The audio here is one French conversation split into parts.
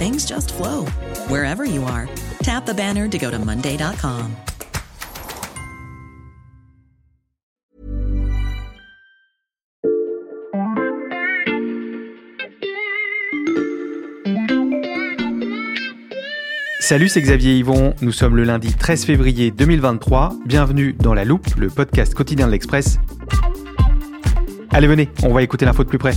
things just flow wherever you are. Tap the banner to go to Monday.com. Salut, c'est Xavier Yvon. Nous sommes le lundi 13 février 2023. Bienvenue dans La Loupe, le podcast quotidien de l'Express. Allez, venez, on va écouter l'info de plus près.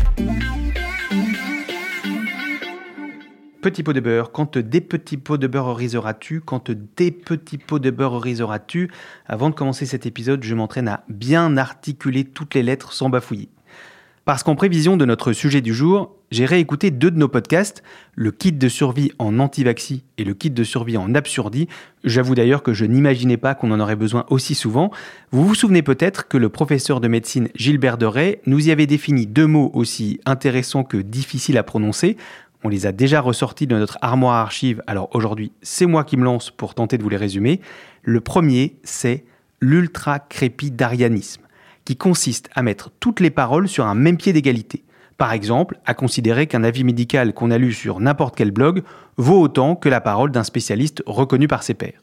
Petit pot de beurre, quand des petits pots de beurre riseras-tu Quand des petits pots de beurre riseras-tu Avant de commencer cet épisode, je m'entraîne à bien articuler toutes les lettres sans bafouiller. Parce qu'en prévision de notre sujet du jour, j'ai réécouté deux de nos podcasts, le kit de survie en antivaxi et le kit de survie en absurdie. J'avoue d'ailleurs que je n'imaginais pas qu'on en aurait besoin aussi souvent. Vous vous souvenez peut-être que le professeur de médecine Gilbert Deray nous y avait défini deux mots aussi intéressants que difficiles à prononcer. On les a déjà ressortis de notre armoire archive, alors aujourd'hui c'est moi qui me lance pour tenter de vous les résumer. Le premier, c'est l'ultra-crépidarianisme qui consiste à mettre toutes les paroles sur un même pied d'égalité. Par exemple, à considérer qu'un avis médical qu'on a lu sur n'importe quel blog vaut autant que la parole d'un spécialiste reconnu par ses pairs.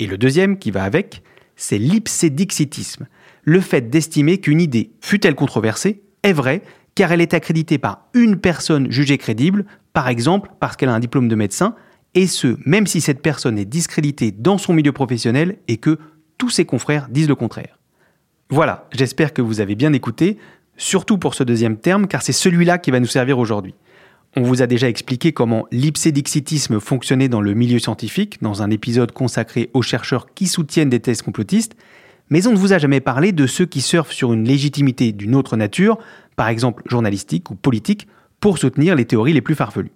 Et le deuxième, qui va avec, c'est l'ipsédixitisme, le fait d'estimer qu'une idée, fût-elle controversée, est vraie car elle est accréditée par une personne jugée crédible, par exemple parce qu'elle a un diplôme de médecin, et ce, même si cette personne est discréditée dans son milieu professionnel et que tous ses confrères disent le contraire. Voilà, j'espère que vous avez bien écouté, surtout pour ce deuxième terme, car c'est celui-là qui va nous servir aujourd'hui. On vous a déjà expliqué comment l'ipsédixitisme fonctionnait dans le milieu scientifique, dans un épisode consacré aux chercheurs qui soutiennent des thèses complotistes, mais on ne vous a jamais parlé de ceux qui surfent sur une légitimité d'une autre nature, par exemple journalistique ou politique, pour soutenir les théories les plus farfelues.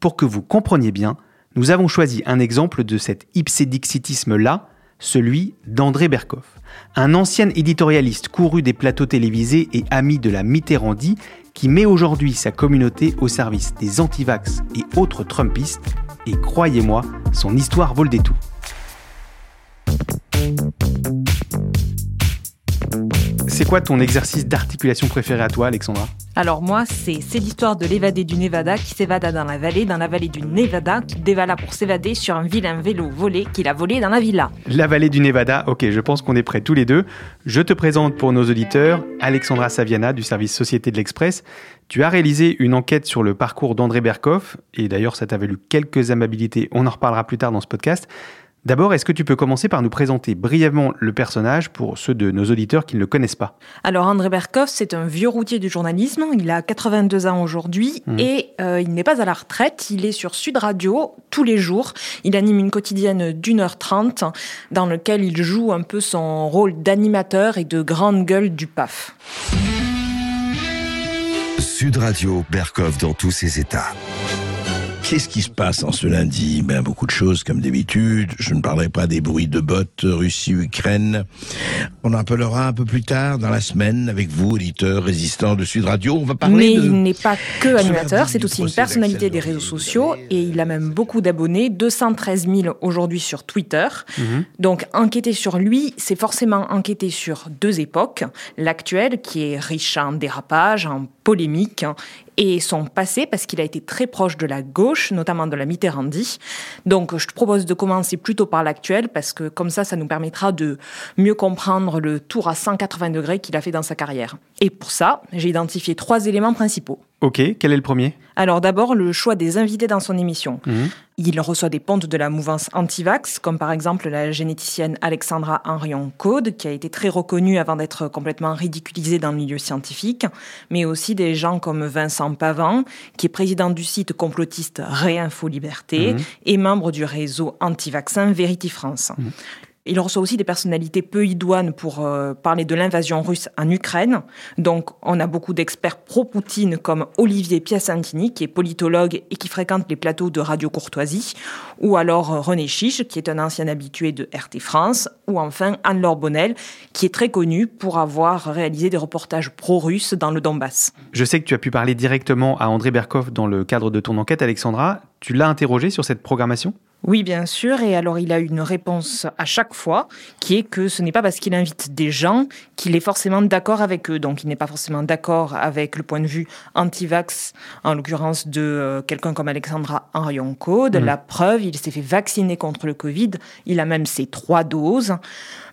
Pour que vous compreniez bien, nous avons choisi un exemple de cet ipsédixitisme-là, celui d'André Berkoff un ancien éditorialiste couru des plateaux télévisés et ami de la Mitterrandie qui met aujourd'hui sa communauté au service des antivax et autres Trumpistes. Et croyez-moi, son histoire vaut le détour. C'est quoi ton exercice d'articulation préféré à toi, Alexandra Alors moi, c'est l'histoire de l'évadé du Nevada qui s'évada dans la vallée, dans la vallée du Nevada, qui dévala pour s'évader sur un vilain vélo volé qu'il a volé dans la villa. La vallée du Nevada, ok, je pense qu'on est prêts tous les deux. Je te présente pour nos auditeurs Alexandra Saviana du service Société de l'Express. Tu as réalisé une enquête sur le parcours d'André Berkoff, et d'ailleurs ça t'a valu quelques amabilités, on en reparlera plus tard dans ce podcast. D'abord, est-ce que tu peux commencer par nous présenter brièvement le personnage pour ceux de nos auditeurs qui ne le connaissent pas? Alors, André Berkoff, c'est un vieux routier du journalisme. Il a 82 ans aujourd'hui mmh. et euh, il n'est pas à la retraite. Il est sur Sud Radio tous les jours. Il anime une quotidienne d'une heure trente dans lequel il joue un peu son rôle d'animateur et de grande gueule du PAF. Sud Radio, Berkoff dans tous ses états. Qu'est-ce qui se passe en ce lundi Ben beaucoup de choses comme d'habitude. Je ne parlerai pas des bruits de bottes Russie-Ukraine. On en parlera un peu plus tard dans la semaine avec vous, auditeurs résistants de Sud Radio. On va parler. Mais il n'est pas que animateur, c'est aussi une personnalité des réseaux sociaux et il a même beaucoup d'abonnés, 213 000 aujourd'hui sur Twitter. Mhm. Donc enquêter sur lui, c'est forcément enquêter sur deux époques, l'actuelle qui est riche en dérapages, en polémiques et son passé parce qu'il a été très proche de la gauche, notamment de la Mitterrandie. Donc je te propose de commencer plutôt par l'actuel parce que comme ça, ça nous permettra de mieux comprendre le tour à 180 degrés qu'il a fait dans sa carrière. Et pour ça, j'ai identifié trois éléments principaux. Ok, quel est le premier? Alors d'abord, le choix des invités dans son émission. Mhm. Il reçoit des pontes de la mouvance anti-vax, comme par exemple la généticienne Alexandra Henrion Code, qui a été très reconnue avant d'être complètement ridiculisée dans le milieu scientifique, mais aussi des gens comme Vincent Pavant, qui est président du site complotiste Réinfo Liberté Mhm. et membre du réseau anti-vaccin Vérité France. Il reçoit aussi des personnalités peu idoines pour euh, parler de l'invasion russe en Ukraine. Donc, on a beaucoup d'experts pro-Poutine comme Olivier Piacentini, qui est politologue et qui fréquente les plateaux de Radio Courtoisie, ou alors euh, René Chiche, qui est un ancien habitué de RT France, ou enfin Anne-Laure Bonnel, qui est très connue pour avoir réalisé des reportages pro-russes dans le Donbass. Je sais que tu as pu parler directement à André Berkoff dans le cadre de ton enquête, Alexandra. Tu l'as interrogé sur cette programmation? Oui, bien sûr. Et alors, il a une réponse à chaque fois, qui est que ce n'est pas parce qu'il invite des gens qu'il est forcément d'accord avec eux. Donc, il n'est pas forcément d'accord avec le point de vue anti-vax, en l'occurrence de euh, quelqu'un comme Alexandra Henrion Code. La preuve, il s'est fait vacciner contre le Covid. Il a même ses trois doses.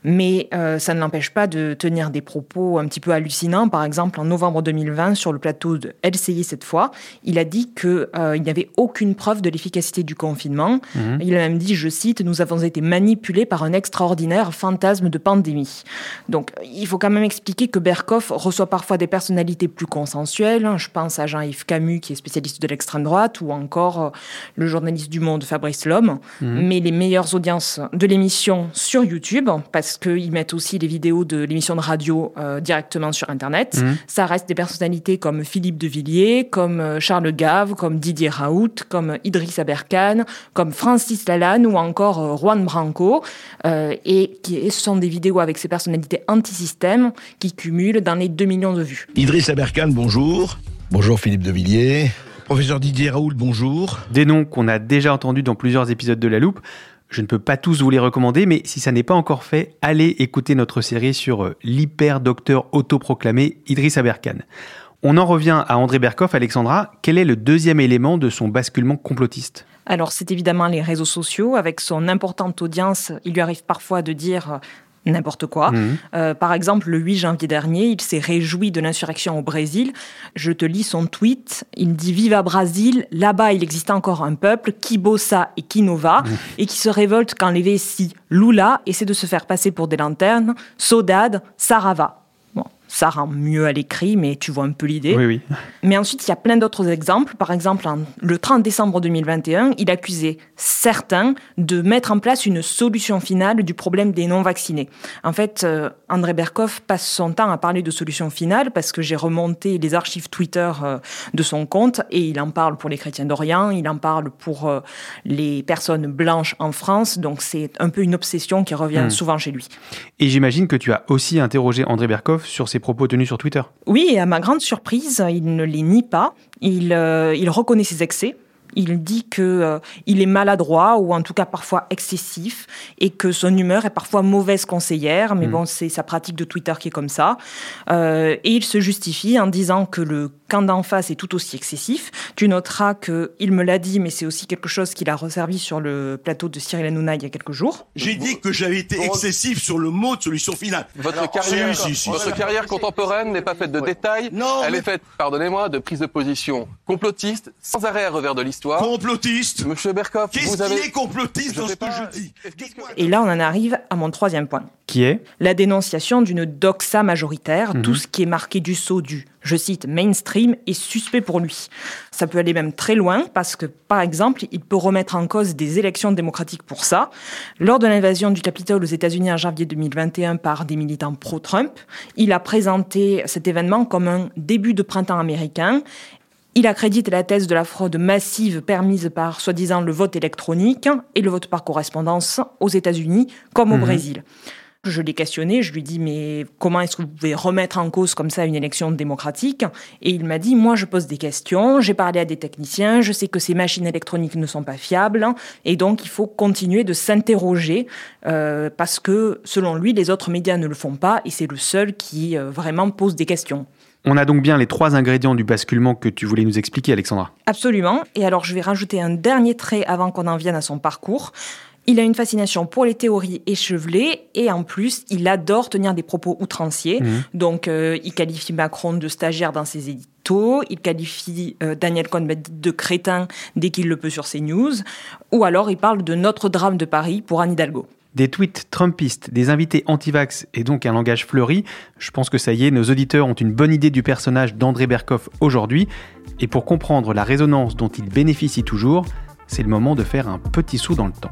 Mais euh, ça ne l'empêche pas de tenir des propos un petit peu hallucinants. Par exemple, en novembre 2020, sur le plateau de LCI cette fois, il a dit qu'il n'y avait aucune preuve de l'efficacité du confinement. Il a même dit, je cite, Nous avons été manipulés par un extraordinaire fantasme de pandémie. Donc, il faut quand même expliquer que Berkoff reçoit parfois des personnalités plus consensuelles. Je pense à Jean-Yves Camus, qui est spécialiste de l'extrême droite, ou encore euh, le journaliste du Monde, Fabrice Lhomme. Mais les meilleures audiences de l'émission sur YouTube, parce qu'ils mettent aussi les vidéos de l'émission de radio euh, directement sur Internet, ça reste des personnalités comme Philippe de Villiers, comme euh, Charles Gave, comme Didier Raoult, comme Idriss Aberkane, comme Francis Lalanne ou encore euh, Juan Branco. euh, et, qui, et ce sont des vidéos avec ces personnalités anti-système qui cumulent dans les 2 millions de vues. Idriss Aberkane, bonjour. Bonjour Philippe de Villiers. Professeur Didier Raoult, bonjour. Des noms qu'on a déjà entendus dans plusieurs épisodes de La Loupe. Je ne peux pas tous vous les recommander, mais si ça n'est pas encore fait, allez écouter notre série sur euh, l'hyper-docteur autoproclamé Idriss Aberkane. On en revient à André Berkoff, Alexandra. Quel est le deuxième élément de son basculement complotiste? Alors, c'est évidemment les réseaux sociaux. Avec son importante audience, il lui arrive parfois de dire n'importe quoi. Mhm. Euh, par exemple, le 8 janvier dernier, il s'est réjoui de l'insurrection au Brésil. Je te lis son tweet. Il dit Viva Brasil, là-bas il existe encore un peuple qui bossa et qui nova et qui se révolte quand les Vessi, Lula essaient de se faire passer pour des lanternes, Sodade, Sarava. Ça rend mieux à l'écrit, mais tu vois un peu l'idée. Oui, oui. Mais ensuite, il y a plein d'autres exemples. Par exemple, en- le 30 décembre 2021, il accusait certains de mettre en place une solution finale du problème des non-vaccinés. En fait, euh, André Berkoff passe son temps à parler de solution finale parce que j'ai remonté les archives Twitter euh, de son compte et il en parle pour les chrétiens d'Orient, il en parle pour euh, les personnes blanches en France. Donc, c'est un peu une obsession qui revient Hmm. souvent chez lui. Et j'imagine que tu as aussi interrogé André Berkoff sur ses propos tenus sur Twitter. Oui, et à ma grande surprise, il ne les nie pas. Il, euh, il reconnaît ses excès. Il dit que euh, il est maladroit ou en tout cas parfois excessif et que son humeur est parfois mauvaise conseillère. Mais bon, c'est sa pratique de Twitter qui est comme ça. Euh, et il se justifie en disant que le camp d'en face est tout aussi excessif. Tu noteras que il me l'a dit, mais c'est aussi quelque chose qu'il a resservi sur le plateau de Cyril Hanouna il y a quelques jours. J'ai dit que j'avais été excessif sur le mot de solution finale. Votre carrière, si, si, si, votre si. carrière contemporaine n'est pas faite de détails. Non, Elle mais- est faite, pardonnez-moi, de prises de position complotistes, sans arrêt à revers de l'histoire. Complotiste Monsieur Berkoff, Qu'est-ce vous avez... qui est complotiste Je dans ce que pas. je dis Et là, on en arrive à mon troisième point. Qui est? La dénonciation d'une doxa majoritaire, Mhm. tout ce qui est marqué du sceau du, je cite, mainstream est suspect pour lui. Ça peut aller même très loin parce que, par exemple, il peut remettre en cause des élections démocratiques pour ça. Lors de l'invasion du Capitole aux États-Unis en janvier 2021 par des militants pro-Trump, il a présenté cet événement comme un début de printemps américain il accrédite la thèse de la fraude massive permise par, soi-disant, le vote électronique et le vote par correspondance aux États-Unis comme au Brésil. Je l'ai questionné, je lui ai dit mais comment est-ce que vous pouvez remettre en cause comme ça une élection démocratique? Et il m'a dit moi je pose des questions, j'ai parlé à des techniciens, je sais que ces machines électroniques ne sont pas fiables et donc il faut continuer de s'interroger euh, parce que selon lui les autres médias ne le font pas et c'est le seul qui euh, vraiment pose des questions. On a donc bien les trois ingrédients du basculement que tu voulais nous expliquer, Alexandra. Absolument. Et alors, je vais rajouter un dernier trait avant qu'on en vienne à son parcours. Il a une fascination pour les théories échevelées et en plus, il adore tenir des propos outranciers. Donc, euh, il qualifie Macron de stagiaire dans ses, édi- mytho, il qualifie euh, Daniel Cohn-Bendit de crétin dès qu'il le peut sur ses news, ou alors il parle de notre drame de Paris pour Anne Hidalgo. Des tweets trumpistes, des invités anti-vax et donc un langage fleuri, je pense que ça y est, nos auditeurs ont une bonne idée du personnage d'André Berkoff aujourd'hui. Et pour comprendre la résonance dont il bénéficie toujours, c'est le moment de faire un petit saut dans le temps.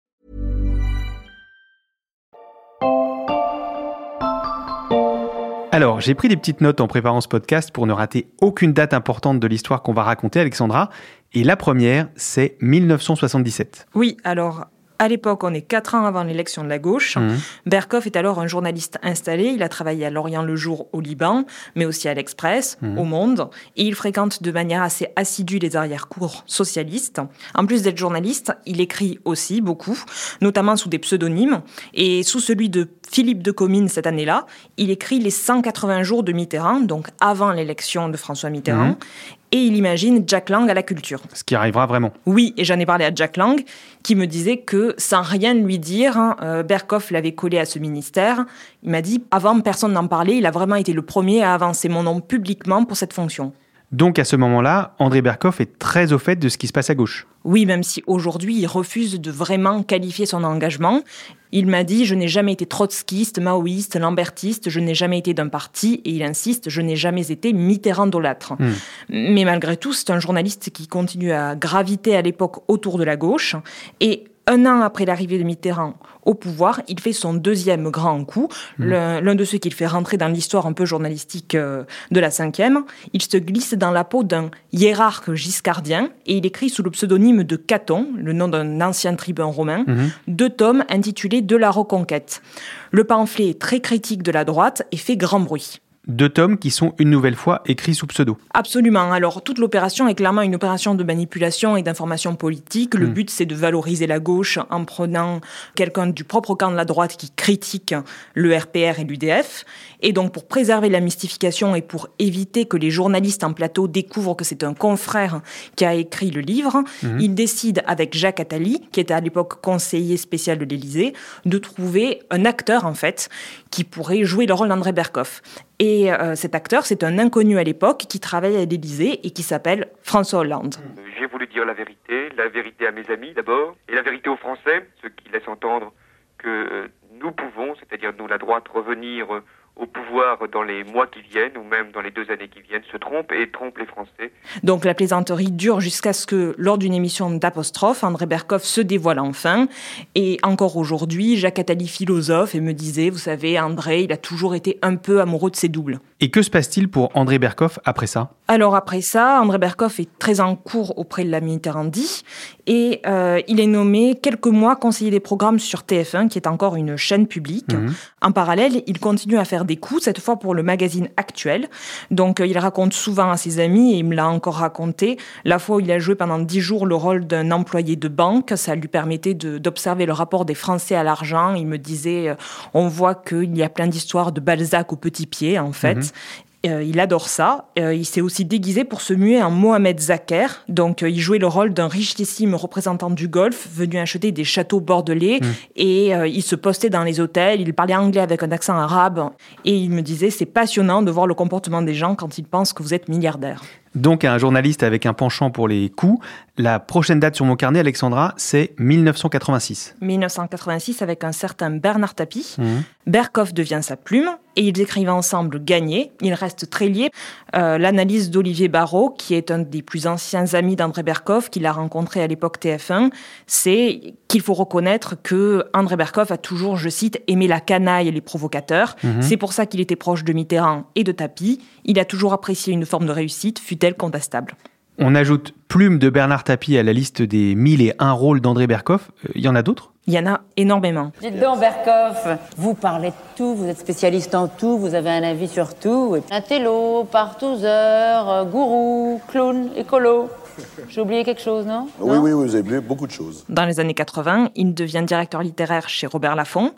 Alors, j'ai pris des petites notes en préparant ce podcast pour ne rater aucune date importante de l'histoire qu'on va raconter, Alexandra. Et la première, c'est 1977. Oui, alors à l'époque, on est quatre ans avant l'élection de la gauche. Mhm. Berkoff est alors un journaliste installé. Il a travaillé à Lorient le jour au Liban, mais aussi à l'Express, Mhm. au Monde. Et il fréquente de manière assez assidue les arrière-cours socialistes. En plus d'être journaliste, il écrit aussi beaucoup, notamment sous des pseudonymes. Et sous celui de Philippe de Comines cette année-là, il écrit les 180 jours de Mitterrand, donc avant l'élection de François Mitterrand. Mhm. Et il imagine Jack Lang à la culture. Ce qui arrivera vraiment. Oui, et j'en ai parlé à Jack Lang, qui me disait que sans rien lui dire, hein, euh, Berkoff l'avait collé à ce ministère. Il m'a dit, avant personne n'en parlait, il a vraiment été le premier à avancer mon nom publiquement pour cette fonction. Donc à ce moment-là, André Berkoff est très au fait de ce qui se passe à gauche. Oui, même si aujourd'hui il refuse de vraiment qualifier son engagement. Il m'a dit Je n'ai jamais été trotskiste, maoïste, lambertiste, je n'ai jamais été d'un parti, et il insiste Je n'ai jamais été mitterrandolâtre. Hmm. Mais malgré tout, c'est un journaliste qui continue à graviter à l'époque autour de la gauche. Et un an après l'arrivée de Mitterrand au pouvoir, il fait son deuxième grand coup, l'un l'un de ceux qu'il fait rentrer dans l'histoire un peu journalistique euh, de la cinquième. Il se glisse dans la peau d'un hiérarque giscardien et il écrit sous le pseudonyme de Caton, le nom d'un ancien tribun romain, deux tomes intitulés De la Reconquête. Le pamphlet est très critique de la droite et fait grand bruit. Deux tomes qui sont une nouvelle fois écrits sous pseudo. Absolument. Alors, toute l'opération est clairement une opération de manipulation et d'information politique. Le Mm. but, c'est de valoriser la gauche en prenant quelqu'un du propre camp de la droite qui critique le RPR et l'UDF. Et donc, pour préserver la mystification et pour éviter que les journalistes en plateau découvrent que c'est un confrère qui a écrit le livre, il décide avec Jacques Attali, qui était à l'époque conseiller spécial de l'Élysée, de trouver un acteur, en fait, qui pourrait jouer le rôle d'André Berkoff. Et euh, cet acteur, c'est un inconnu à l'époque qui travaille à l'Élysée et qui s'appelle François Hollande. J'ai voulu dire la vérité, la vérité à mes amis d'abord, et la vérité aux Français, ce qui laisse entendre que euh, nous pouvons, c'est-à-dire nous la droite, revenir euh, au pouvoir dans les mois qui viennent, ou même dans les deux années qui viennent, se trompe et trompe les Français. Donc la plaisanterie dure jusqu'à ce que, lors d'une émission d'apostrophe, André Berkoff se dévoile enfin. Et encore aujourd'hui, Jacques Attali philosophe et me disait, vous savez, André, il a toujours été un peu amoureux de ses doubles. Et que se passe-t-il pour André Berkoff après ça? Alors après ça, André Berkoff est très en cours auprès de la Mitterrandi et euh, il est nommé quelques mois conseiller des programmes sur TF1, qui est encore une chaîne publique. Mhm. En parallèle, il continue à faire des coups, cette fois pour le magazine Actuel. Donc euh, il raconte souvent à ses amis, et il me l'a encore raconté, la fois où il a joué pendant dix jours le rôle d'un employé de banque, ça lui permettait d'observer le rapport des Français à l'argent. Il me disait, euh, on voit qu'il y a plein d'histoires de Balzac au petit pied, en fait. Mhm. Euh, il adore ça. Euh, il s'est aussi déguisé pour se muer en Mohamed Zaker. Donc, euh, il jouait le rôle d'un richissime représentant du Golfe venu acheter des châteaux bordelais. Et euh, il se postait dans les hôtels. Il parlait anglais avec un accent arabe. Et il me disait, c'est passionnant de voir le comportement des gens quand ils pensent que vous êtes milliardaire. Donc un journaliste avec un penchant pour les coups. La prochaine date sur mon carnet, Alexandra, c'est 1986. 1986 avec un certain Bernard Tapie. Mhm. Berkoff devient sa plume et ils écrivent ensemble Gagné. Ils restent très liés. Euh, L'analyse d'Olivier Barrault, qui est un des plus anciens amis d'André Berkoff, qu'il a rencontré à l'époque TF1, c'est qu'il faut reconnaître que André Berkoff a toujours, je cite, aimé la canaille et les provocateurs. C'est pour ça qu'il était proche de Mitterrand et de Tapie. Il a toujours apprécié une forme de réussite, contestable. On ajoute Plume de Bernard Tapie à la liste des 1000 et un rôles d'André Berkoff. Euh, Il y en a d'autres? Il y en a énormément. Dites donc, Berkoff, vous parlez de tout, vous êtes spécialiste en tout, vous avez un avis sur tout. Intello, partouzeur, euh, gourou, clown, écolo. J'ai oublié quelque chose, non, Oui, oui, vous avez oublié beaucoup de choses. Dans les années 80, il devient directeur littéraire chez Robert Laffont.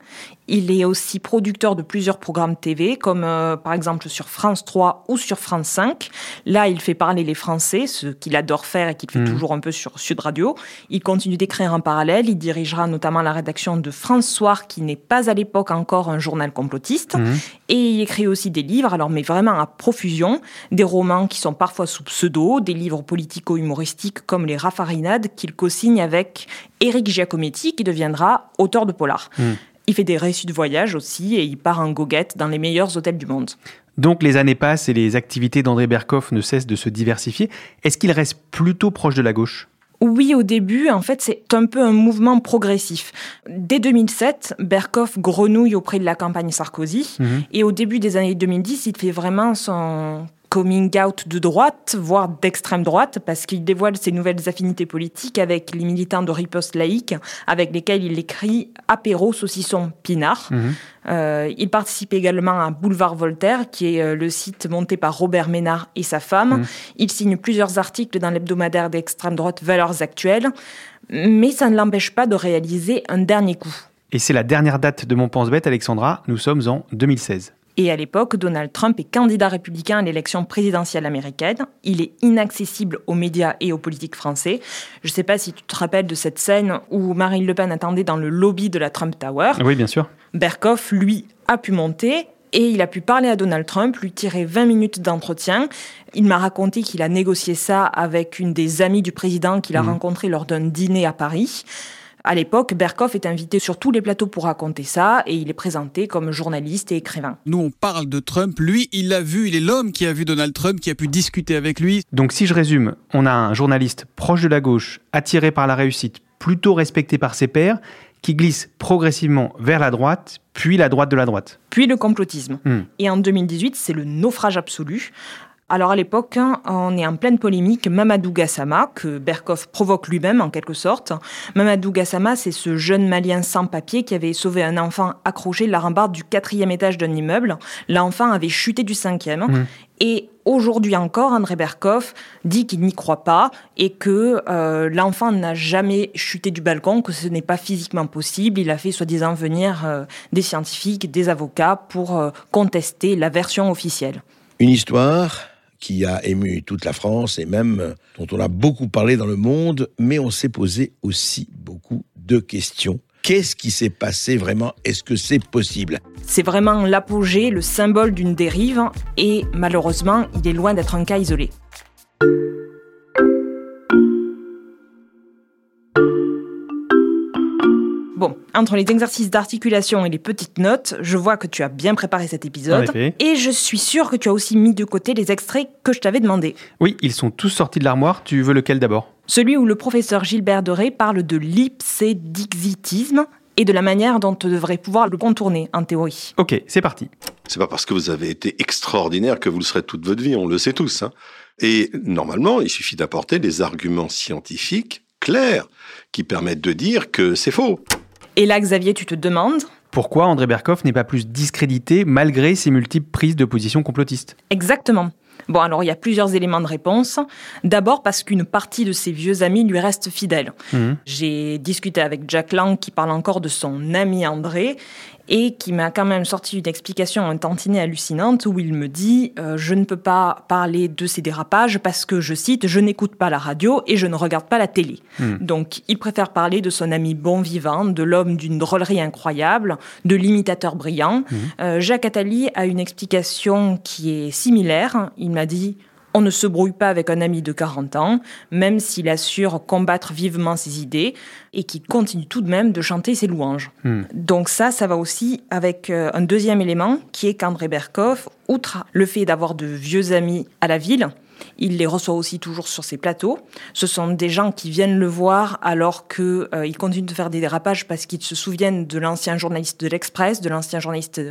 Il est aussi producteur de plusieurs programmes TV, comme euh, par exemple sur France 3 ou sur France 5. Là, il fait parler les Français, ce qu'il adore faire et qu'il fait Mhm. toujours un peu sur Sud Radio. Il continue d'écrire en parallèle. Il dirigera notamment la rédaction de France Soir, qui n'est pas à l'époque encore un journal complotiste. Mhm. Et il écrit aussi des livres, alors mais vraiment à profusion, des romans qui sont parfois sous pseudo, des livres politico-humoristiques comme les Raffarinades qu'il co-signe avec Éric Giacometti qui deviendra auteur de polar. Mhm. Il fait des récits de voyage aussi et il part en goguette dans les meilleurs hôtels du monde. Donc les années passent et les activités d'André Berkoff ne cessent de se diversifier. Est-ce qu'il reste plutôt proche de la gauche? Oui, au début, en fait, c'est un peu un mouvement progressif. Dès 2007, Berkoff grenouille auprès de la campagne Sarkozy. Mhm. Et au début des années 2010, il fait vraiment son coming out de droite, voire d'extrême droite, parce qu'il dévoile ses nouvelles affinités politiques avec les militants de riposte laïque, avec lesquels il écrit Apéro, saucisson, pinard. Mhm. Euh, il participe également à Boulevard Voltaire, qui est euh, le site monté par Robert Ménard et sa femme. Mhm. Il signe plusieurs articles dans l'hebdomadaire d'extrême droite Valeurs Actuelles, mais ça ne l'empêche pas de réaliser un dernier coup. Et c'est la dernière date de mon pense-bête, Alexandra. Nous sommes en 2016. Et à l'époque, Donald Trump est candidat républicain à l'élection présidentielle américaine. Il est inaccessible aux médias et aux politiques français. Je ne sais pas si tu te rappelles de cette scène où Marine Le Pen attendait dans le lobby de la Trump Tower. Oui, bien sûr. Berkoff, lui, a pu monter et il a pu parler à Donald Trump, lui tirer 20 minutes d'entretien. Il m'a raconté qu'il a négocié ça avec une des amies du président qu'il a Mhm. rencontré lors d'un dîner à Paris. À l'époque, Berkoff est invité sur tous les plateaux pour raconter ça et il est présenté comme journaliste et écrivain. Nous, on parle de Trump. Lui, il l'a vu. Il est l'homme qui a vu Donald Trump, qui a pu discuter avec lui. Donc si je résume, on a un journaliste proche de la gauche, attiré par la réussite, plutôt respecté par ses pairs, qui glisse progressivement vers la droite, puis la droite de la droite. Puis le complotisme. Hmm. Et en 2018, c'est le naufrage absolu. Alors à l'époque, hein, on est en pleine polémique. Mamadou Gassama, que Berkoff provoque lui-même en quelque sorte. Mamadou Gassama, c'est ce jeune Malien sans papier qui avait sauvé un enfant accroché de la rambarde du quatrième étage d'un immeuble. L'enfant avait chuté du cinquième. Mmh. Et aujourd'hui encore, André Berkoff dit qu'il n'y croit pas et que euh, l'enfant n'a jamais chuté du balcon, que ce n'est pas physiquement possible. Il a fait soi-disant venir euh, des scientifiques, des avocats pour euh, contester la version officielle. Une histoire qui a ému toute la France et même euh, dont on a beaucoup parlé dans le monde, mais on s'est posé aussi beaucoup de questions. Qu'est-ce qui s'est passé vraiment? Est-ce que c'est possible? C'est vraiment l'apogée, le symbole d'une dérive et malheureusement, il est loin d'être un cas isolé. Bon, entre les exercices d'articulation et les petites notes, je vois que tu as bien préparé cet En épisode. effet. Et je suis sûre que tu as aussi mis de côté les extraits que je t'avais demandé. Oui, ils sont tous sortis de l'armoire. Tu veux lequel d'abord? Celui où le professeur Gilbert Doré parle de l'ipsédixitisme et de la manière dont on devrait pouvoir le contourner en théorie. Ok, c'est parti. C'est pas parce que vous avez été extraordinaire que vous le serez toute votre vie, on le sait tous. hein. Et normalement, il suffit d'apporter des arguments scientifiques clairs qui permettent de dire que c'est faux. Et là, Xavier, tu te demandes Pourquoi André Berkoff n'est pas plus discrédité malgré ses multiples prises de position complotistes Exactement. Bon, alors il y a plusieurs éléments de réponse. D'abord parce qu'une partie de ses vieux amis lui reste fidèle. Mhm. J'ai discuté avec Jack Lang qui parle encore de son ami André et qui m'a quand même sorti une explication un tantinet hallucinante où il me dit euh, je ne peux pas parler de ces dérapages parce que je cite je n'écoute pas la radio et je ne regarde pas la télé. Hmm. Donc il préfère parler de son ami bon vivant, de l'homme d'une drôlerie incroyable, de l'imitateur brillant. Euh, Jacques Attali a une explication qui est similaire. Il m'a dit on ne se brouille pas avec un ami de 40 ans, même s'il assure combattre vivement ses idées et qu'il continue tout de même de chanter ses louanges. Hmm. Donc ça, ça va aussi avec euh, un deuxième élément qui est qu'André Berkoff, outre le fait d'avoir de vieux amis à la ville, Il les reçoit aussi toujours sur ses plateaux. Ce sont des gens qui viennent le voir alors qu'ils euh, continuent de faire des dérapages parce qu'ils se souviennent de l'ancien journaliste de l'Express, de l'ancien journaliste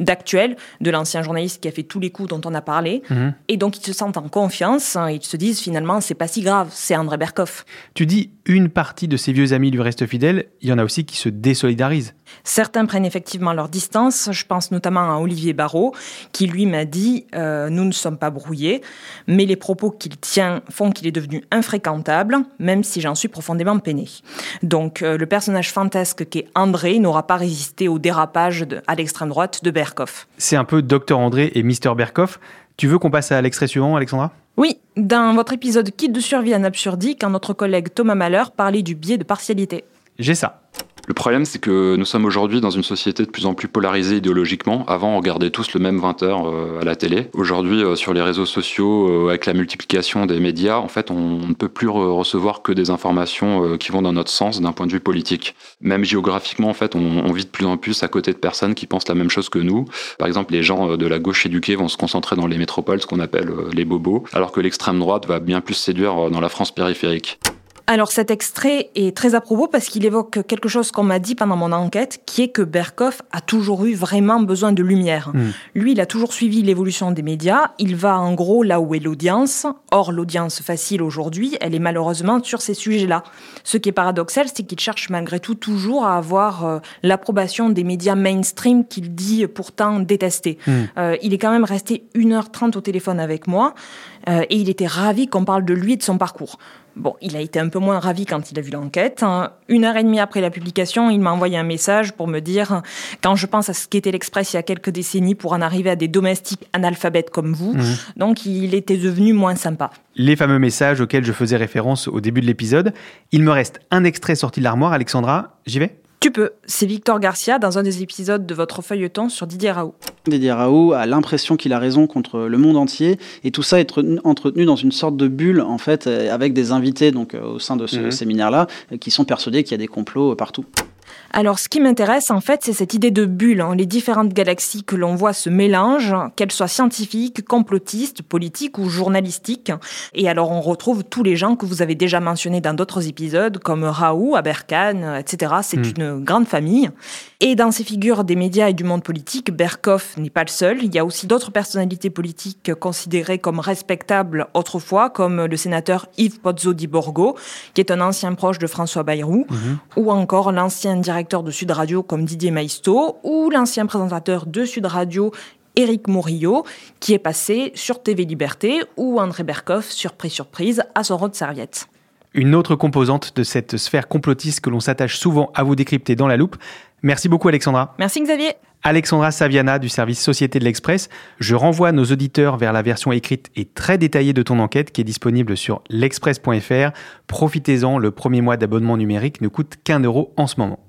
d'Actuel, de l'ancien journaliste qui a fait tous les coups dont on a parlé. Mhm. Et donc ils se sentent en confiance. Hein. ils se disent finalement c'est pas si grave, c'est André Berkoff. Tu dis une partie de ses vieux amis lui reste fidèle. Il y en a aussi qui se désolidarisent. Certains prennent effectivement leur distance. Je pense notamment à Olivier Barrault, qui lui m'a dit euh, Nous ne sommes pas brouillés, mais les propos qu'il tient font qu'il est devenu infréquentable, même si j'en suis profondément peiné. Donc euh, le personnage fantasque qu'est André n'aura pas résisté au dérapage à l'extrême droite de Berkoff. C'est un peu Dr André et Mr Berkoff. Tu veux qu'on passe à l'extrait suivant, Alexandra? Oui, dans votre épisode Kit de survie en absurdie, quand notre collègue Thomas Malheur parlait du biais de partialité. J'ai ça. Le problème, c'est que nous sommes aujourd'hui dans une société de plus en plus polarisée idéologiquement. Avant, on regardait tous le même 20h euh, à la télé. Aujourd'hui, euh, sur les réseaux sociaux, euh, avec la multiplication des médias, en fait, on ne peut plus recevoir que des informations qui vont dans notre sens d'un point de vue politique. Même géographiquement, en fait, on, vit de plus en plus à côté de personnes qui pensent la même chose que nous. Par exemple, les gens de la gauche éduquée vont se concentrer dans les métropoles, ce qu'on appelle les bobos, alors que l'extrême droite va bien plus séduire dans la France périphérique. Alors cet extrait est très à propos parce qu'il évoque quelque chose qu'on m'a dit pendant mon enquête, qui est que Berkoff a toujours eu vraiment besoin de lumière. Hmm. Lui, il a toujours suivi l'évolution des médias, il va en gros là où est l'audience. Or, l'audience facile aujourd'hui, elle est malheureusement sur ces sujets-là. Ce qui est paradoxal, c'est qu'il cherche malgré tout toujours à avoir euh, l'approbation des médias mainstream qu'il dit pourtant détester. Hmm. Euh, il est quand même resté 1h30 au téléphone avec moi euh, et il était ravi qu'on parle de lui et de son parcours. Bon, il a été un peu moins ravi quand il a vu l'enquête. Hein. Une heure et demie après la publication, il m'a envoyé un message pour me dire quand je pense à ce qu'était l'Express il y a quelques décennies pour en arriver à des domestiques analphabètes comme vous, mmh. donc il était devenu moins sympa. Les fameux messages auxquels je faisais référence au début de l'épisode. Il me reste un extrait sorti de l'armoire, Alexandra. J'y vais? Tu peux. C'est Victor Garcia dans un des épisodes de votre feuilleton sur Didier Raoult. Didier Raoult a l'impression qu'il a raison contre le monde entier et tout ça est entretenu dans une sorte de bulle en fait avec des invités donc euh, au sein de ce mhm. séminaire-là qui sont persuadés qu'il y a des complots partout. Alors, ce qui m'intéresse, en fait, c'est cette idée de bulle. Hein. Les différentes galaxies que l'on voit se mélangent, qu'elles soient scientifiques, complotistes, politiques ou journalistiques. Et alors, on retrouve tous les gens que vous avez déjà mentionnés dans d'autres épisodes, comme Raoult, Aberkan, etc. C'est hmm. une grande famille. Et dans ces figures des médias et du monde politique, Berkoff n'est pas le seul. Il y a aussi d'autres personnalités politiques considérées comme respectables autrefois, comme le sénateur Yves Pozzo di Borgo, qui est un ancien proche de François Bayrou, mhm. ou encore l'ancien directeur de Sud Radio comme Didier Maisto ou l'ancien présentateur de Sud Radio Éric Murillo, qui est passé sur TV Liberté, ou André Berkoff, surprise surprise, à son rôle de serviette. Une autre composante de cette sphère complotiste que l'on s'attache souvent à vous décrypter dans la loupe. Merci beaucoup Alexandra. Merci Xavier. Alexandra Saviana du service Société de l'Express. Je renvoie nos auditeurs vers la version écrite et très détaillée de ton enquête qui est disponible sur l'express.fr. Profitez-en, le premier mois d'abonnement numérique ne coûte qu'un euro en ce moment.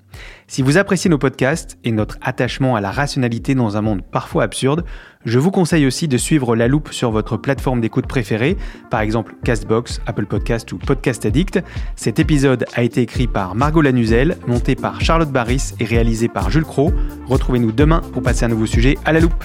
Si vous appréciez nos podcasts et notre attachement à la rationalité dans un monde parfois absurde, je vous conseille aussi de suivre La Loupe sur votre plateforme d'écoute préférée, par exemple Castbox, Apple Podcast ou Podcast Addict. Cet épisode a été écrit par Margot Lanuzel, monté par Charlotte Barris et réalisé par Jules Cro. Retrouvez-nous demain pour passer un nouveau sujet à La Loupe.